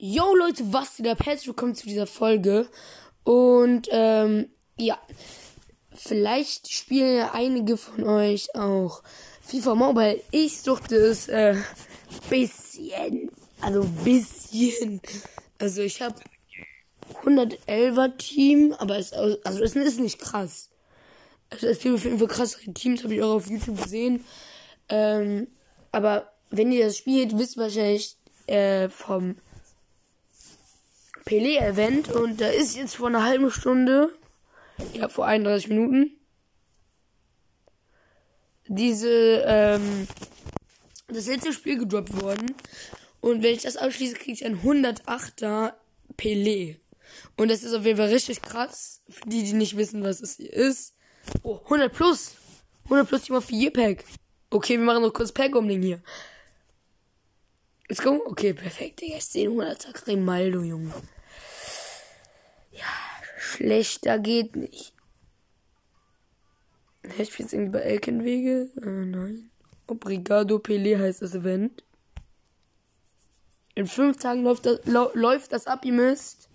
Yo Leute, was geht ab? Herzlich willkommen zu dieser Folge. Und ähm, ja, vielleicht spielen ja einige von euch auch FIFA Mobile. Ich suchte es äh, bisschen, also bisschen. Also ich habe 111er Team, aber es also es ist nicht krass. Also es gibt auf jeden Fall krassere Teams, habe ich auch auf YouTube gesehen. Ähm, aber wenn ihr das spielt, wisst ihr wahrscheinlich äh, vom Pelé-Event und da ist jetzt vor einer halben Stunde, ja vor 31 Minuten, diese, ähm, das letzte Spiel gedroppt worden. Und wenn ich das abschließe, kriege ich ein 108er Pelé. Und das ist auf jeden Fall richtig krass. Für die, die nicht wissen, was das hier ist. Oh, 100 plus. 100 plus Team of 4 Pack. Okay, wir machen noch kurz Pack-Umling hier. Let's go. Okay, perfekt, Digga. Ich sehe 100er Grimaldo, Junge. Ja, schlechter geht nicht. Ich bin jetzt irgendwie bei Elkenwege. Äh, nein. Obrigado Pelé heißt das Event. In fünf Tagen läuft das, läuft das ab, ihr müsst.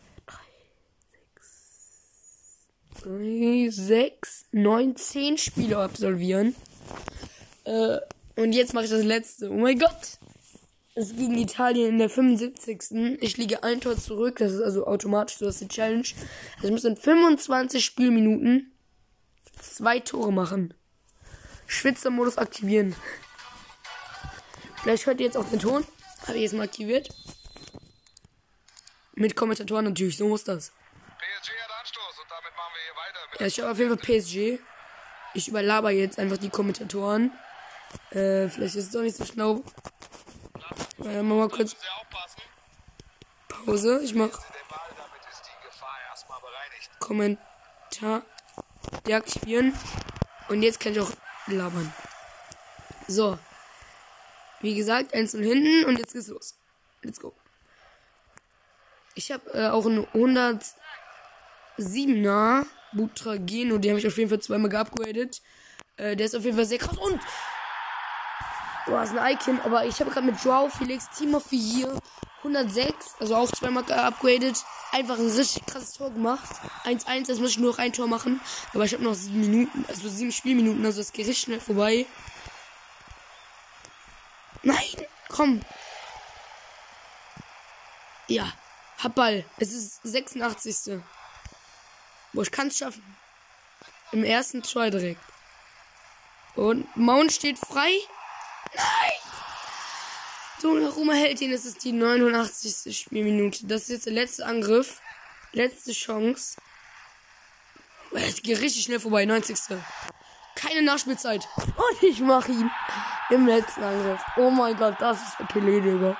3, 6, 9, 10 Spiele absolvieren. Äh, und jetzt mache ich das letzte. Oh mein Gott! Es ist gegen Italien in der 75. Ich liege ein Tor zurück. Das ist also automatisch so, das ist die Challenge. Also ich muss in 25 Spielminuten zwei Tore machen. Schwitzermodus aktivieren. Vielleicht hört ihr jetzt auch den Ton. Habe ich jetzt mal aktiviert. Mit Kommentatoren natürlich, so muss das. PSG hat Anstoß und damit machen wir hier weiter. Ja, ich habe auf jeden Fall PSG. Ich überlaber jetzt einfach die Kommentatoren. Äh, vielleicht ist es doch nicht so schlau. Äh, machen wir mal kurz Pause. Ich mach Kommentar deaktivieren. Und jetzt kann ich auch labern. So. Wie gesagt, einzeln hinten und jetzt geht's los. Let's go. Ich habe äh, auch einen 107er Butrageno, die habe ich auf jeden Fall zweimal geupgradet. Äh, der ist auf jeden Fall sehr krass und Du hast ein Icon, aber ich habe gerade mit Joao Felix Team of the Year 106, also auch zweimal geupgradet, einfach ein richtig krasses Tor gemacht. 1-1, jetzt muss ich nur noch ein Tor machen. Aber ich habe noch sieben Minuten, also sieben Spielminuten, also das Gericht schnell vorbei. Nein, komm. Ja, hab Ball. Es ist 86. Boah, ich kann es schaffen. Im ersten Try direkt. Und Mount steht frei. Nein! Donnarumma hält ihn. Es ist die 89. Spielminute. Das ist jetzt der letzte Angriff. Letzte Chance. Es geht richtig schnell vorbei. 90. Keine Nachspielzeit. Und ich mache ihn im letzten Angriff. Oh mein Gott, das ist der Pelé, Digga.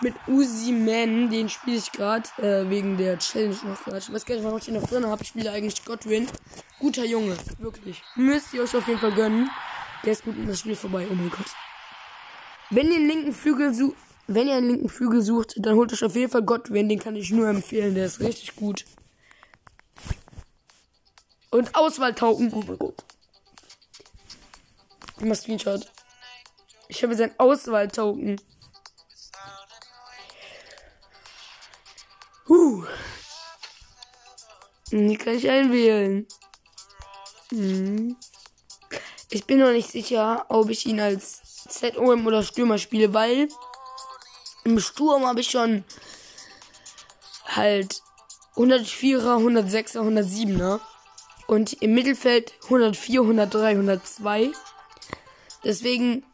Mit Uzi Man, den spiele ich gerade äh, wegen der Challenge noch gerade. Ich weiß gar nicht, warum ich den noch drin habe. Ich spiele eigentlich Godwin. Guter Junge, wirklich. Müsst ihr euch auf jeden Fall gönnen. Der ist gut und das Spiel vorbei. Oh mein Gott. Wenn ihr einen linken Flügel sucht, wenn ihr einen linken Flügel sucht, dann holt euch auf jeden Fall Godwin. Den kann ich nur empfehlen. Der ist richtig gut. Und Auswahltauken. Oh mein Gott. Ich Screenshot. Ich habe jetzt ein Auswahltoken. Huh. Die kann ich einwählen. Hm. Ich bin noch nicht sicher, ob ich ihn als ZOM oder Stürmer spiele, weil im Sturm habe ich schon halt 104er, 106er, 107er und im Mittelfeld 104, 103, 102. Deswegen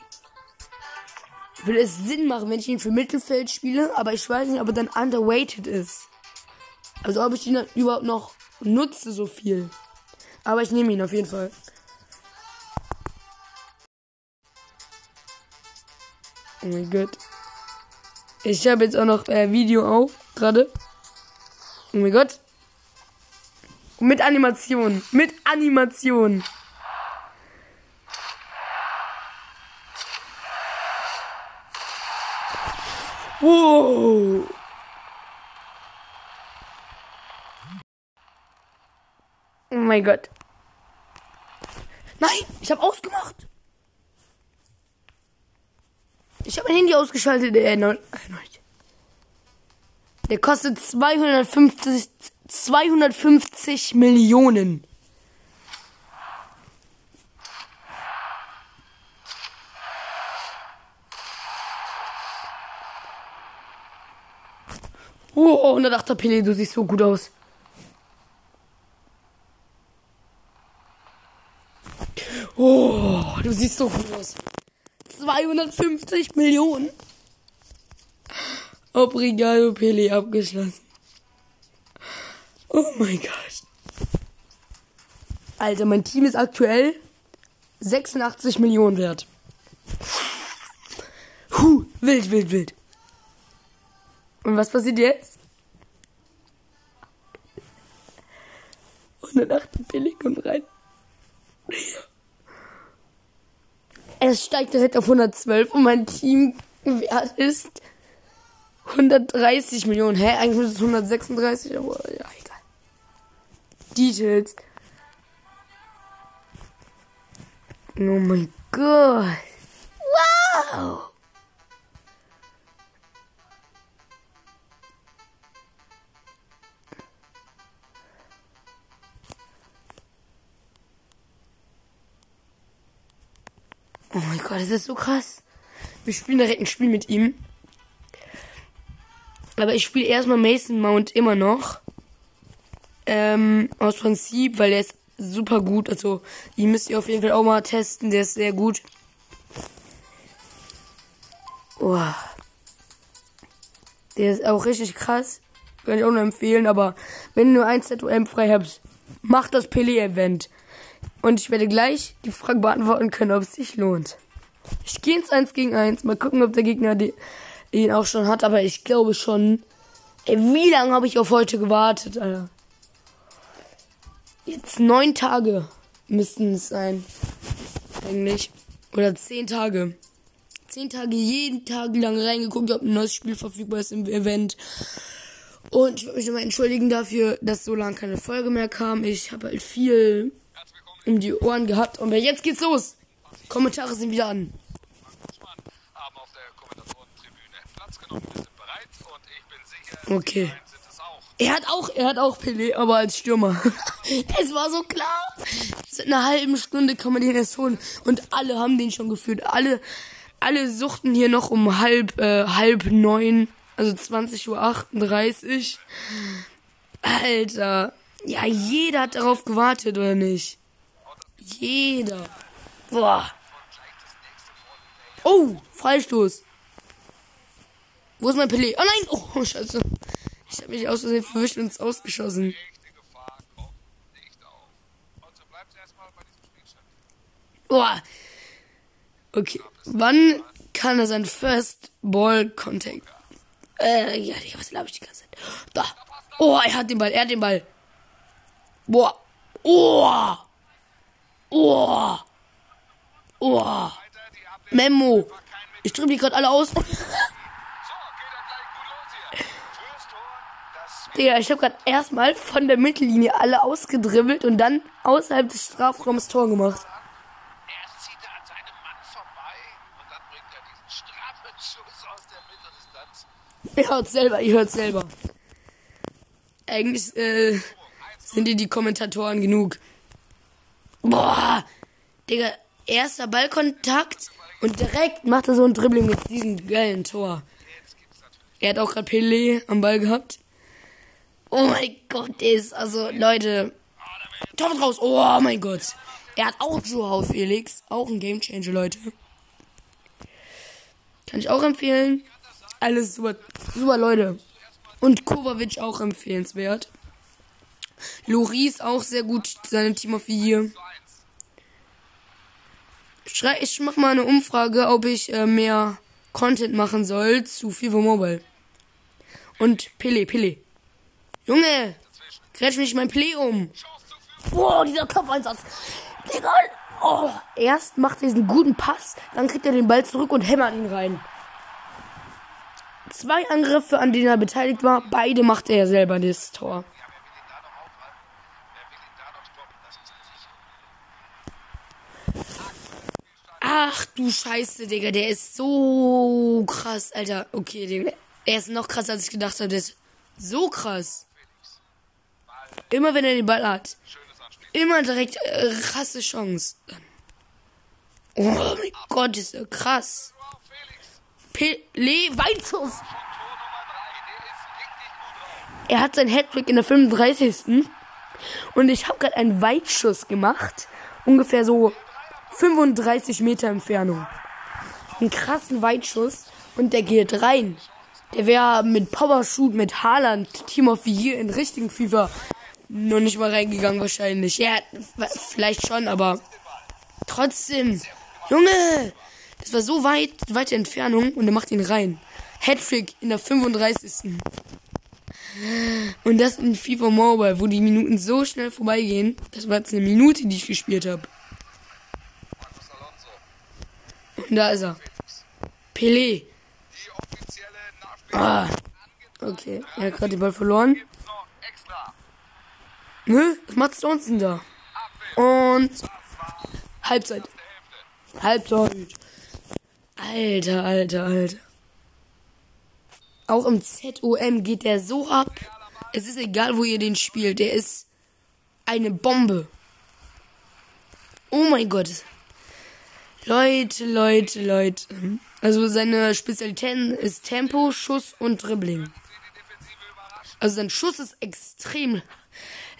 würde es Sinn machen, wenn ich ihn für Mittelfeld spiele, aber ich weiß nicht, ob er dann underweighted ist. Also ob ich ihn dann überhaupt noch nutze so viel. Aber ich nehme ihn auf jeden Fall. Oh mein Gott. Ich habe jetzt auch noch äh, Video auf, gerade. Oh mein Gott. Mit Animation. Mit Animation. Wow. Oh mein Gott. Nein, ich habe ausgemacht. Ich habe mein Handy ausgeschaltet. Äh, erneut. Der kostet 250, 250 Millionen. Oh, 108er Pele, du siehst so gut aus. Oh, du siehst so gut aus. 250 Millionen. Obrigado, Pele, abgeschlossen. Oh mein Gott. Alter, mein Team ist aktuell 86 Millionen wert. Huh, wild, wild, wild. Und was passiert jetzt? 108 Billig kommt rein. Es steigt direkt auf 112 und mein Teamwert ist 130 Millionen. Hä? Eigentlich ist es 136, aber ja, egal. Details. Oh mein Gott. Wow. Gott, das ist so krass. Wir spielen direkt ein Spiel mit ihm. Aber ich spiele erstmal Mason Mount immer noch. Ähm, aus Prinzip, weil der ist super gut. Also, die müsst ihr auf jeden Fall auch mal testen. Der ist sehr gut. Oh. Der ist auch richtig krass. Kann ich auch nur empfehlen. Aber wenn ihr nur ein ZOM frei habt, macht das Pele-Event. Und ich werde gleich die Frage beantworten können, ob es sich lohnt. Ich gehe ins 1 gegen 1. Mal gucken, ob der Gegner die, ihn auch schon hat. Aber ich glaube schon. Ey, wie lange habe ich auf heute gewartet, Alter? Jetzt neun Tage müssten es sein. Eigentlich. Oder zehn Tage. Zehn Tage jeden Tag lang reingeguckt, ob ein neues Spiel verfügbar ist im Event. Und ich würde mich nochmal entschuldigen dafür, dass so lange keine Folge mehr kam. Ich habe halt viel um die Ohren gehabt. Und jetzt geht's los. Kommentare sind wieder an. Okay. Er hat auch, er hat auch Pelé, aber als Stürmer. es war so klar. Seit einer halben Stunde kann man den erst holen. Und alle haben den schon gefühlt. Alle, alle suchten hier noch um halb, äh, halb neun. Also 20.38 Uhr. Alter. Ja, jeder hat darauf gewartet, oder nicht? Jeder. Boah. Oh, Freistoß. Wo ist mein Pelé? Oh nein! Oh, scheiße. Ich habe mich aus Versehen verwischt und ausgeschossen. Boah. Okay. Wann kann er sein First Ball Contact? Äh, ja, was glaube ich die ganze Zeit? Da. Oh, er hat den Ball, er hat den Ball. Boah. Oh. Oh. Oh. Memo. Ich drücke die gerade alle aus. Digga, ich habe gerade erstmal von der Mittellinie alle ausgedribbelt und dann außerhalb des Strafraums Tor gemacht. Erst zieht er an seinem Mann vorbei und dann bringt er diesen straffen Schuss aus der Mitteldistanz. Ihr hört selber, ihr hört selber. Eigentlich äh, sind die die Kommentatoren genug. Boah, Digga, erster Ballkontakt und direkt macht er so ein Dribbling mit diesem geilen Tor. Er hat auch gerade Pelé am Ball gehabt. Oh mein Gott, der ist, also, Leute. Tor raus. Oh mein Gott. Er hat auch Joao Felix. Auch ein Gamechanger, Leute. Kann ich auch empfehlen. Alles super, super Leute. Und Kovacic auch empfehlenswert. Loris auch sehr gut, seine Team of the Year. Schrei, ich mach mal eine Umfrage, ob ich äh, mehr Content machen soll zu FIFA Mobile. Und Pele, Pele. Junge! Grätsch mich mein Play um. Boah, dieser Kopfeinsatz. Digga. Oh, erst macht er diesen guten Pass, dann kriegt er den Ball zurück und hämmert ihn rein. Zwei Angriffe, an denen er beteiligt war, beide macht er selber das Tor. Ach du Scheiße, Digga, der ist so krass, Alter. Okay, Digga. Er ist noch krasser, als ich gedacht habe. Der ist So krass. Immer wenn er den Ball hat. Immer direkt äh, krasse Chance. Oh mein Gott, ist er krass. Pelé, Weitschuss. Er hat seinen Hattrick in der 35. Und ich habe gerade einen Weitschuss gemacht. Ungefähr so 35 Meter Entfernung. Einen krassen Weitschuss. Und der geht rein. Der wäre mit Powershoot, mit Haaland, Team of the Year in richtigen FIFA nur nicht mal reingegangen wahrscheinlich. Ja, vielleicht schon, aber trotzdem. Junge, das war so weit, weite Entfernung und er macht ihn rein. Hattrick in der 35. Und das in FIFA Mobile, wo die Minuten so schnell vorbeigehen. Das war jetzt eine Minute, die ich gespielt habe. Und da ist er. Pelé. Ah. Okay, er hat gerade den Ball verloren. Nö, was macht Johnson da? Und Halbzeit. Halbzeit. Alter, alter, alter. Auch im ZOM geht der so ab. Es ist egal, wo ihr den spielt. Der ist eine Bombe. Oh mein Gott. Leute, Leute, Leute. Also seine Spezialitäten ist Tempo, Schuss und Dribbling. Also sein Schuss ist extrem,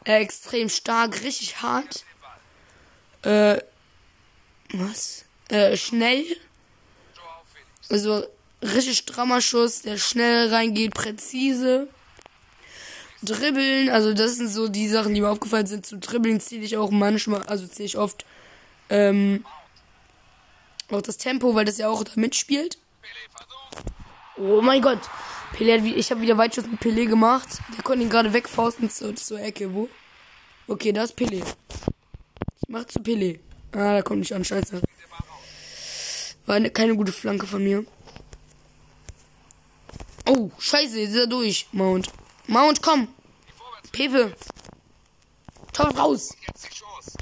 äh, extrem stark, richtig hart. Äh, was? Äh, schnell. Also richtig strammer Schuss, der schnell reingeht, präzise. Dribbeln, also das sind so die Sachen, die mir aufgefallen sind. Zu Dribbeln zähle ich auch manchmal, also zähle ich oft ähm, auch das Tempo, weil das ja auch da mitspielt. Oh mein Gott. Pelé hat, ich habe wieder Weitschuss mit Pelé gemacht. Der konnte ihn gerade wegfausten zur, zur Ecke. Wo? Okay, da ist Pelé. Ich mach zu Pelé. Ah, da kommt nicht an. Scheiße. War eine, keine gute Flanke von mir. Oh, scheiße, jetzt ist er durch. Mount. Mount, komm. Pepe. Torwart raus.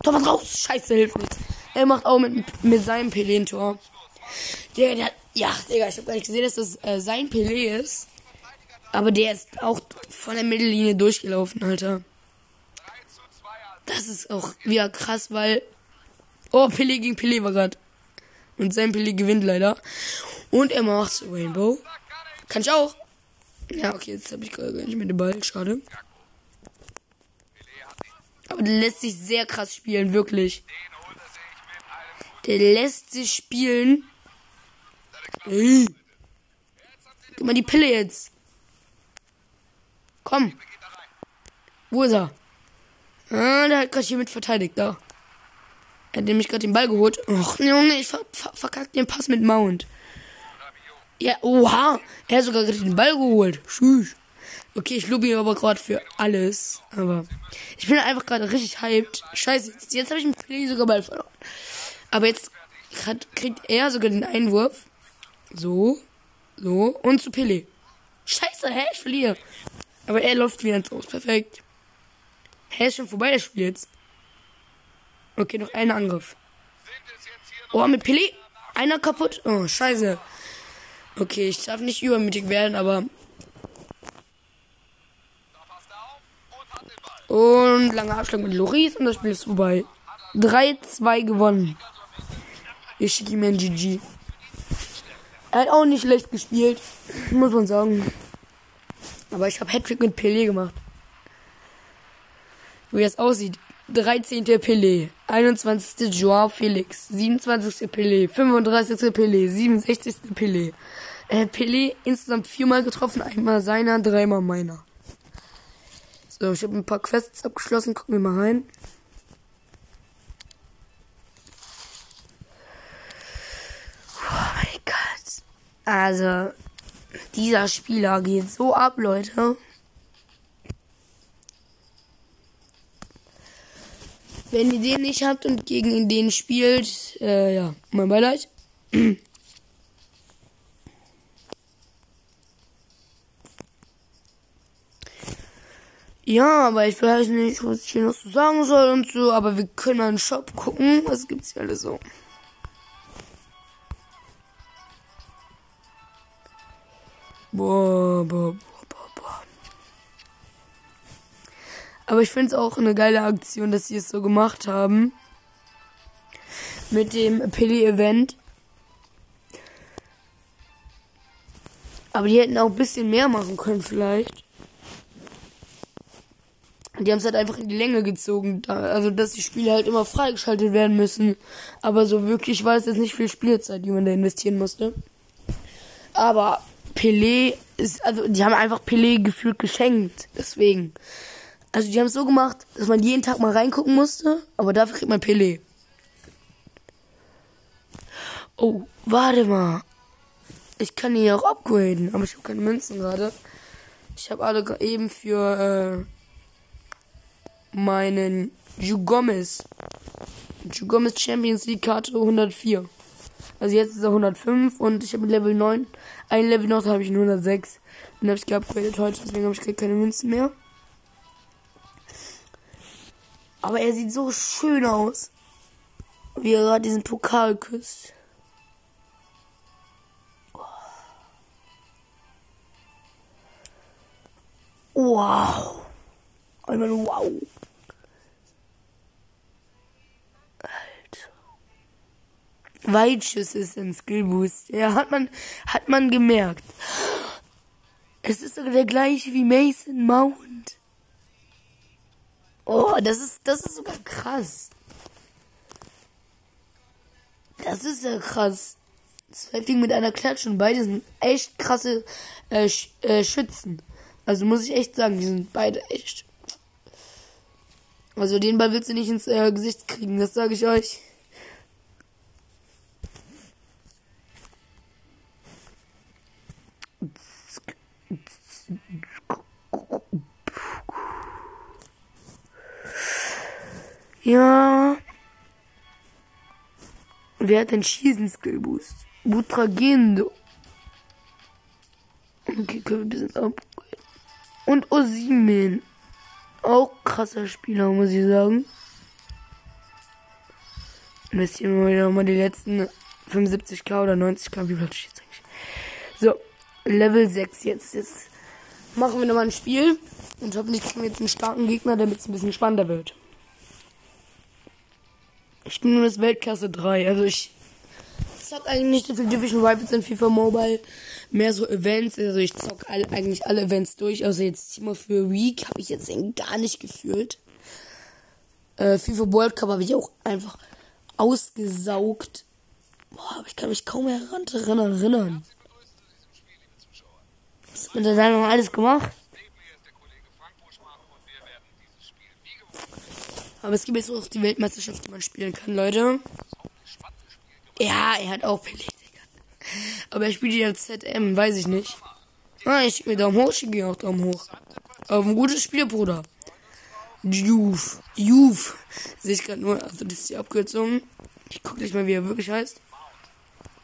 Torwart raus. Scheiße, hilft nichts. Er macht auch mit, mit seinem Pelé ein Tor. Der, der, ja, Digga, ich hab gar nicht gesehen, dass das äh, sein Pelé ist. Aber der ist auch von der Mittellinie durchgelaufen, Alter. Das ist auch wieder krass, weil. Oh, Pelé gegen Pelé war grad. Und sein Pelé gewinnt leider. Und er macht Rainbow. Kann ich auch. Ja, okay, jetzt habe ich gar nicht mehr den Ball. Schade. Aber der lässt sich sehr krass spielen, wirklich. Der lässt sich spielen. Ey. Gib mal die Pille jetzt. Komm. Wo ist er? Ah, der hat gerade hier mit verteidigt, da. Er hat nämlich gerade den Ball geholt. Och, Junge, ich ver ver verkackt den Pass mit Mount. Ja, oha. Er hat sogar gerade den Ball geholt. Tschüss. Okay, ich lobe ihn aber gerade für alles. Aber ich bin einfach gerade richtig hyped. Scheiße, jetzt, jetzt habe ich mit Pelé sogar Ball verloren. Aber jetzt kriegt er sogar den Einwurf. So. So. Und zu Pelé. Scheiße, hä? Ich verliere. Aber er läuft wieder ins Aus. Perfekt. Hä, ist schon vorbei das Spiel jetzt. Okay, noch ein Angriff. Oh, mit Pelé. Einer kaputt. Oh, scheiße. Okay, ich darf nicht übermütig werden, aber. Und langer Abschlag mit Loris und das Spiel ist vorbei. 3-2 gewonnen. Ich schicke ihm ein GG. Er hat auch nicht schlecht gespielt, muss man sagen. Aber ich habe Hattrick mit Pelé gemacht. Wie das aussieht. 13. Pelé, 21. Joao Felix, 27. Pelé, 35. Pelé, 67. Pelé. Äh, Pelé insgesamt viermal getroffen, einmal seiner, dreimal meiner. So, ich habe ein paar Quests abgeschlossen, gucken wir mal rein. Also, dieser Spieler geht so ab, Leute. Wenn ihr den nicht habt und gegen den spielt, äh, ja, mein Beileid. Ja, aber ich weiß nicht, was ich hier noch so sagen soll und so, aber wir können einen Shop gucken. Was gibt's hier alles so? Boah, boah, boah, boah, boah. Aber ich finde es auch eine geile Aktion, dass sie es so gemacht haben. Mit dem Pele-Event. Aber die hätten auch ein bisschen mehr machen können vielleicht. Die haben es halt einfach in die Länge gezogen. Also, dass die Spiele halt immer freigeschaltet werden müssen. Aber so wirklich war es jetzt nicht viel Spielzeit, die man da investieren musste. Aber Pelé ist, also, die haben einfach Pelé gefühlt geschenkt. Deswegen. Also, die haben es so gemacht, dass man jeden Tag mal reingucken musste. Aber dafür kriegt man Pelé. Oh, warte mal. Ich kann ihn ja auch upgraden, aber ich habe keine Münzen gerade. Ich habe alle eben für äh, meinen Ju Gomez. Champions League Karte 104. Also jetzt ist er 105 und ich habe Level 9. Ein Level noch, habe ich ihn 106. Den habe ich geupgradet heute, deswegen habe ich keine Münzen mehr. Aber er sieht so schön aus. Wie er gerade diesen Pokal küsst. Wow. Einmal wow. Weitschuss ist ein Skillboost. Ja, hat man, hat man gemerkt. Es ist sogar der gleiche wie Mason Mount. Oh, das ist, das ist sogar krass. Das ist ja krass. Zwei Fliegen mit einer Klatsche und beide sind echt krasse äh, Sch äh, Schützen. Also muss ich echt sagen, die sind beide echt. Also den Ball willst du nicht ins äh, Gesicht kriegen, das sage ich euch. Ja. Wer hat den Schießen Skill Boost? Butragendo. Okay, können wir ein bisschen upgraden. Und Osimen. Auch krasser Spieler, muss ich sagen. Investieren wir nochmal die letzten 75k oder 90k. Wie viel steht eigentlich? So, Level 6 jetzt. Jetzt machen wir nochmal ein Spiel. Und hoffentlich kriegen wir jetzt einen starken Gegner, damit es ein bisschen spannender wird. Ich bin nur das Weltklasse 3. Also ich zock eigentlich nicht so viel Division Rivals in FIFA Mobile. Mehr so Events. Also ich zock alle, eigentlich alle Events durch. Also jetzt of the Week habe ich jetzt gar nicht gefühlt. Äh, FIFA World Cup habe ich auch einfach ausgesaugt. Boah, aber ich kann mich kaum mehr daran erinnern. Was hat man da noch alles gemacht? Aber es gibt jetzt auch die Weltmeisterschaft, die man spielen kann, Leute. Ja, er hat auch Pelé, Aber er spielt ja ZM, weiß ich nicht. Ah, ich schicke mir Daumen hoch, ich schicke auch Daumen hoch. Auf ein gutes Spiel, Bruder. Juf. Juf. Sehe ich gerade nur, also das ist die Abkürzung. Ich gucke gleich mal, wie er wirklich heißt.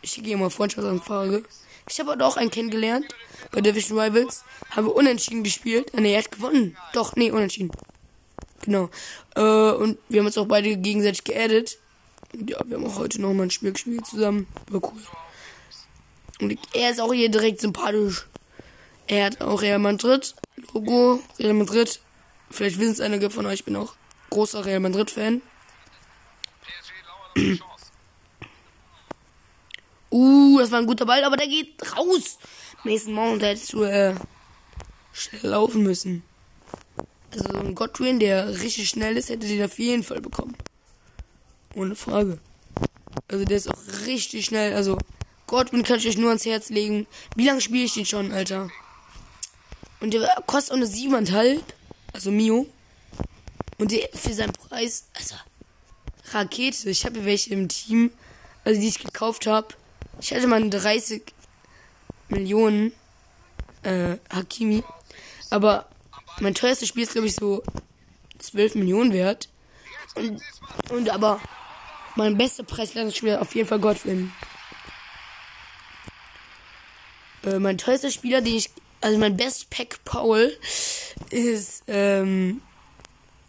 Ich schicke ihm mal Freundschaftsanfrage. Ich habe auch einen kennengelernt. Bei Division Rivals. Haben wir unentschieden gespielt. Nee, er hat gewonnen. Doch, nee, unentschieden. Genau. Äh, und wir haben uns auch beide gegenseitig geaddet. Und ja, wir haben auch heute noch mal ein Spiel gespielt zusammen. War cool. Und er ist auch hier direkt sympathisch. Er hat auch Real Madrid Logo. Real Madrid. Vielleicht wissen es einige von euch, ich bin auch großer Real Madrid Fan. uh, das war ein guter Ball, aber der geht raus. Mason Mount hättest du äh, schnell laufen müssen. Also so ein Godwin, der richtig schnell ist, hätte den auf jeden Fall bekommen. Ohne Frage. Also der ist auch richtig schnell. Also Godwin kann ich euch nur ans Herz legen. Wie lange spiele ich den schon, Alter? Und der kostet auch eine 7,5. Also Mio. Und der für seinen Preis, also Rakete. Ich habe welche im Team, also die ich gekauft habe. Ich hatte mal 30 Millionen äh, Hakimi. Aber mein teuerstes Spiel ist, glaube ich, so 12 Millionen wert. Und, und aber mein bester Preisleistungsspiel auf jeden Fall Godwin. Äh, mein teuerster Spieler, den ich, also mein Best Pack Paul, ist, ähm,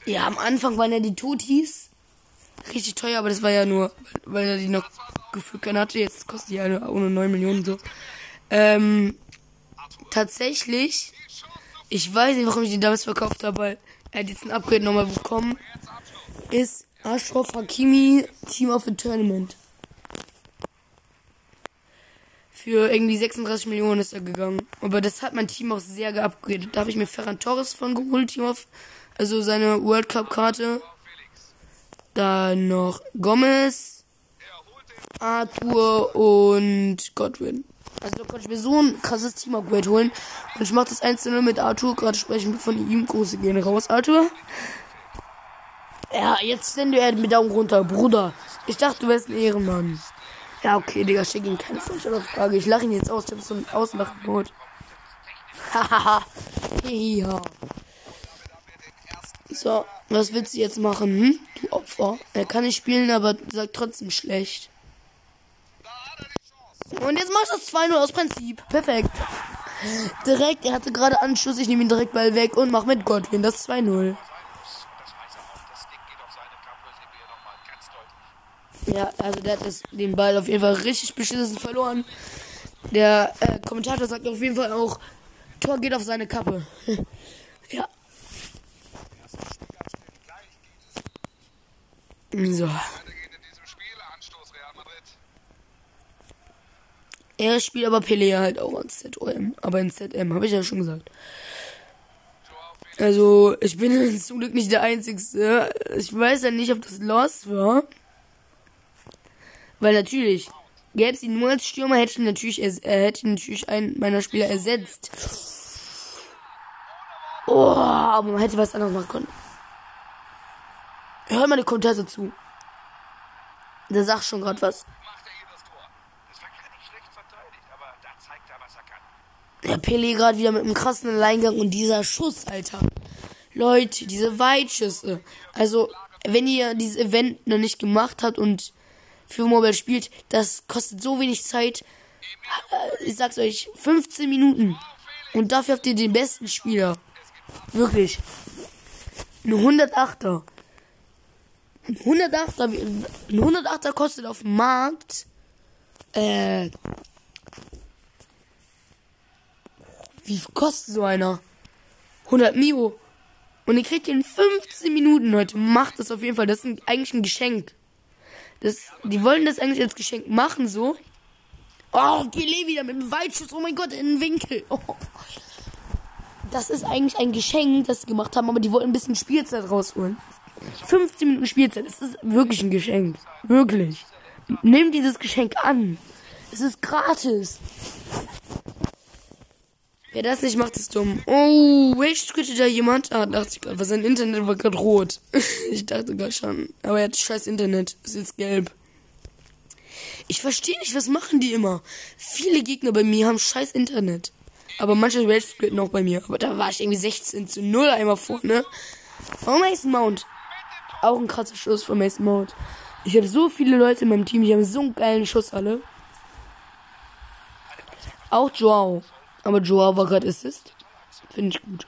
ja, am Anfang waren ja die Totis. Richtig teuer, aber das war ja nur, weil er die noch gefühlt keiner hatte. Jetzt kostet die ja ohne 9 Millionen so. Ähm, tatsächlich ich weiß nicht, warum ich die damals verkauft habe, weil er hat jetzt ein Upgrade nochmal bekommen, ist Ashraf Hakimi Team of the Tournament. Für irgendwie 36 Millionen ist er gegangen. Aber das hat mein Team auch sehr geupgradet. Da habe ich mir Ferran Torres von geholt, Team of, also seine World Cup Karte. Dann noch Gomez, Arthur und Godwin. Also da konnte ich mir so ein krasses Team-Upgrade holen. Und ich mache das 1 0 mit Arthur. Gerade sprechen wir von ihm. Große gehen raus, Arthur. Ja, jetzt sende er mit Daumen runter, Bruder. Ich dachte, du wärst ein Ehrenmann. Ja, okay, Digga, schick ihn keine Frage. Ich lache ihn jetzt aus. Ich hab so einen Auslachen-Mode. Hahaha. ja. So, was willst du jetzt machen, hm? Du Opfer. Er kann nicht spielen, aber sagt trotzdem schlecht. Und jetzt machst du das 2-0 aus Prinzip. Perfekt. Direkt, er hatte gerade Anschluss. Ich nehme ihn direkt Ball weg und mach mit Godwin das 2-0. Ja, also der hat das, den Ball auf jeden Fall richtig beschissen verloren. Der äh, Kommentator sagt auf jeden Fall auch, Tor geht auf seine Kappe. ja. So. Er spielt aber Pelé halt auch in ZOM. Aber in ZM, habe ich ja schon gesagt. Also, ich bin zum Glück nicht der Einzige. Ich weiß ja nicht, ob das Lost war. Weil natürlich, gäbe es ihn nur als Stürmer, hätte ich natürlich, er, hätte natürlich einen meiner Spieler ersetzt. Oh, aber man hätte was anderes machen können. Hör mal die Kommentare zu. Der sagt schon gerade was. Der Pele gerade wieder mit einem krassen Alleingang und dieser Schuss, Alter. Leute, diese Weitschüsse. Also, wenn ihr dieses Event noch nicht gemacht habt und für Mobile spielt, das kostet so wenig Zeit. Äh, ich sag's euch, 15 Minuten. Und dafür habt ihr den besten Spieler. Wirklich. Ein 108er. Ein 108er, ein 108er kostet auf dem Markt, äh, wie kostet so einer? 100 Mio. Und ihr kriegt ihn 15 Minuten, Leute. Macht das auf jeden Fall. Das ist eigentlich ein Geschenk. Das, die wollen das eigentlich als Geschenk machen, so. Oh, Pelé wieder mit dem Weitschuss. Oh mein Gott, in den Winkel. Oh. Das ist eigentlich ein Geschenk, das sie gemacht haben, aber die wollten ein bisschen Spielzeit rausholen. 15 Minuten Spielzeit, das ist wirklich ein Geschenk. Wirklich. Nimm dieses Geschenk an. Es ist gratis. Wer das nicht macht, ist dumm. Oh, Rage quittet da jemand? Ah, dachte ich gerade, weil sein Internet war gerade rot. ich dachte gerade schon. Aber er hat scheiß Internet. Ist jetzt gelb. Ich verstehe nicht, was machen die immer? Viele Gegner bei mir haben scheiß Internet. Aber manche Rage quitten auch bei mir. Aber da war ich irgendwie 16 zu 0 einmal vorne. Oh, Mason Mount. Auch ein krasser Schuss von Mason Mount. Ich habe so viele Leute in meinem Team, die haben so einen geilen Schuss alle. Auch Joao. Aber Joao war gerade Assist. Finde ich gut.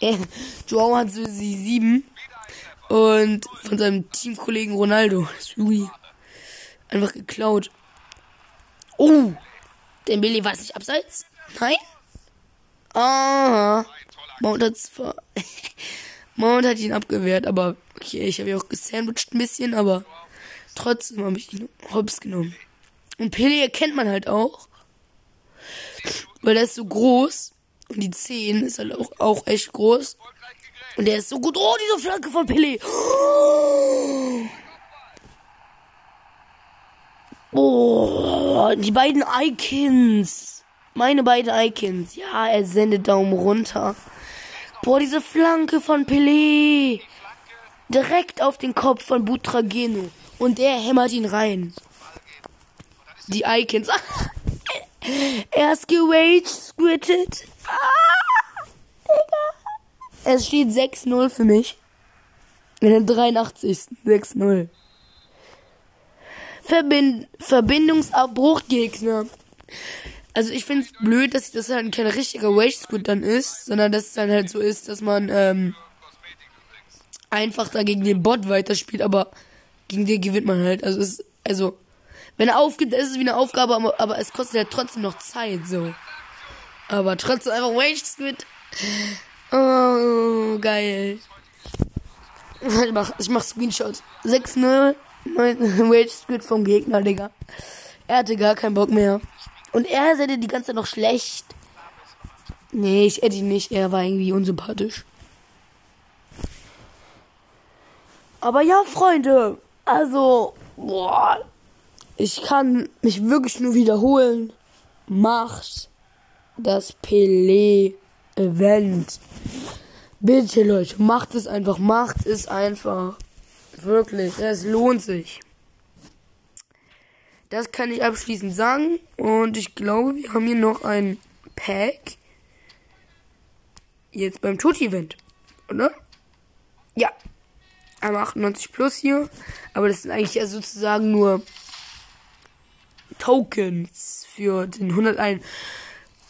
Äh, Joao hat sie sieben. Und von seinem Teamkollegen Ronaldo. Sui. Einfach geklaut. Oh! Der Billy war es nicht abseits? Nein? Ah. Mount hat zwar. Mount hat ihn abgewehrt, aber okay, ich habe ja auch gesandwiched ein bisschen, aber trotzdem habe ich ihn hops genommen. Und Pele erkennt man halt auch. Weil der ist so groß. Und die 10 ist halt auch, auch echt groß. Und der ist so gut. Oh, diese Flanke von Pele. Oh, die beiden Icons. Meine beiden Icons. Ja, er sendet Daumen runter. Boah, diese Flanke von Pelé. Direkt auf den Kopf von Butrageno. Und der hämmert ihn rein. Die Icons. er ist gerage squitted. Ah, es steht 6-0 für mich. In der 83. 6-0. Verbind Verbindungsabbruchgegner. Also ich finde es blöd, dass das halt kein richtiger Wage Squid dann ist, sondern dass es dann halt so ist, dass man ähm, einfach da gegen den Bot weiterspielt, aber gegen den gewinnt man halt. Also es also wenn er aufgibt, ist es wie eine Aufgabe, aber, aber es kostet halt trotzdem noch Zeit so. Aber trotzdem einfach Wage Squid. Oh, geil. Ich mach, ich mach Screenshot. 6-0. Rage Squid vom Gegner, Digga. Er hatte gar keinen Bock mehr. Und er seid die ganze Zeit noch schlecht. Nee, ich hätte ihn nicht. Er war irgendwie unsympathisch. Aber ja, Freunde. Also, boah. Ich kann mich wirklich nur wiederholen. Macht das Pelé-Event. Bitte, Leute, macht es einfach. Macht es einfach. Wirklich, es lohnt sich. Das kann ich abschließend sagen. Und ich glaube, wir haben hier noch ein Pack. Jetzt beim Tutti-Event. Oder? Ja. Einmal 98 plus hier. Aber das sind eigentlich ja sozusagen nur Tokens für den 101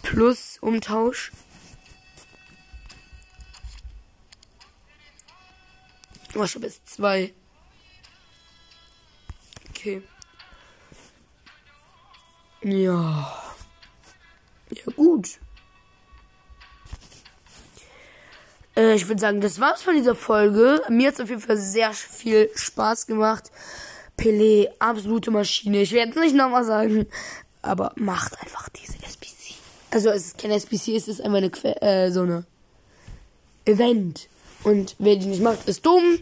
plus Umtausch. Oh, ich habe jetzt zwei. Okay. Ja. Ja, gut. Äh, ich würde sagen, das war's von dieser Folge. Mir hat's auf jeden Fall sehr viel Spaß gemacht. Pelé, absolute Maschine. Ich werde es nicht nochmal sagen. Aber macht einfach diese SBC. Also es ist kein SBC, es ist einfach eine que äh, so eine Event. Und wer die nicht macht, ist dumm.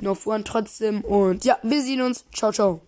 Noch voran trotzdem. Und ja, wir sehen uns. Ciao, ciao.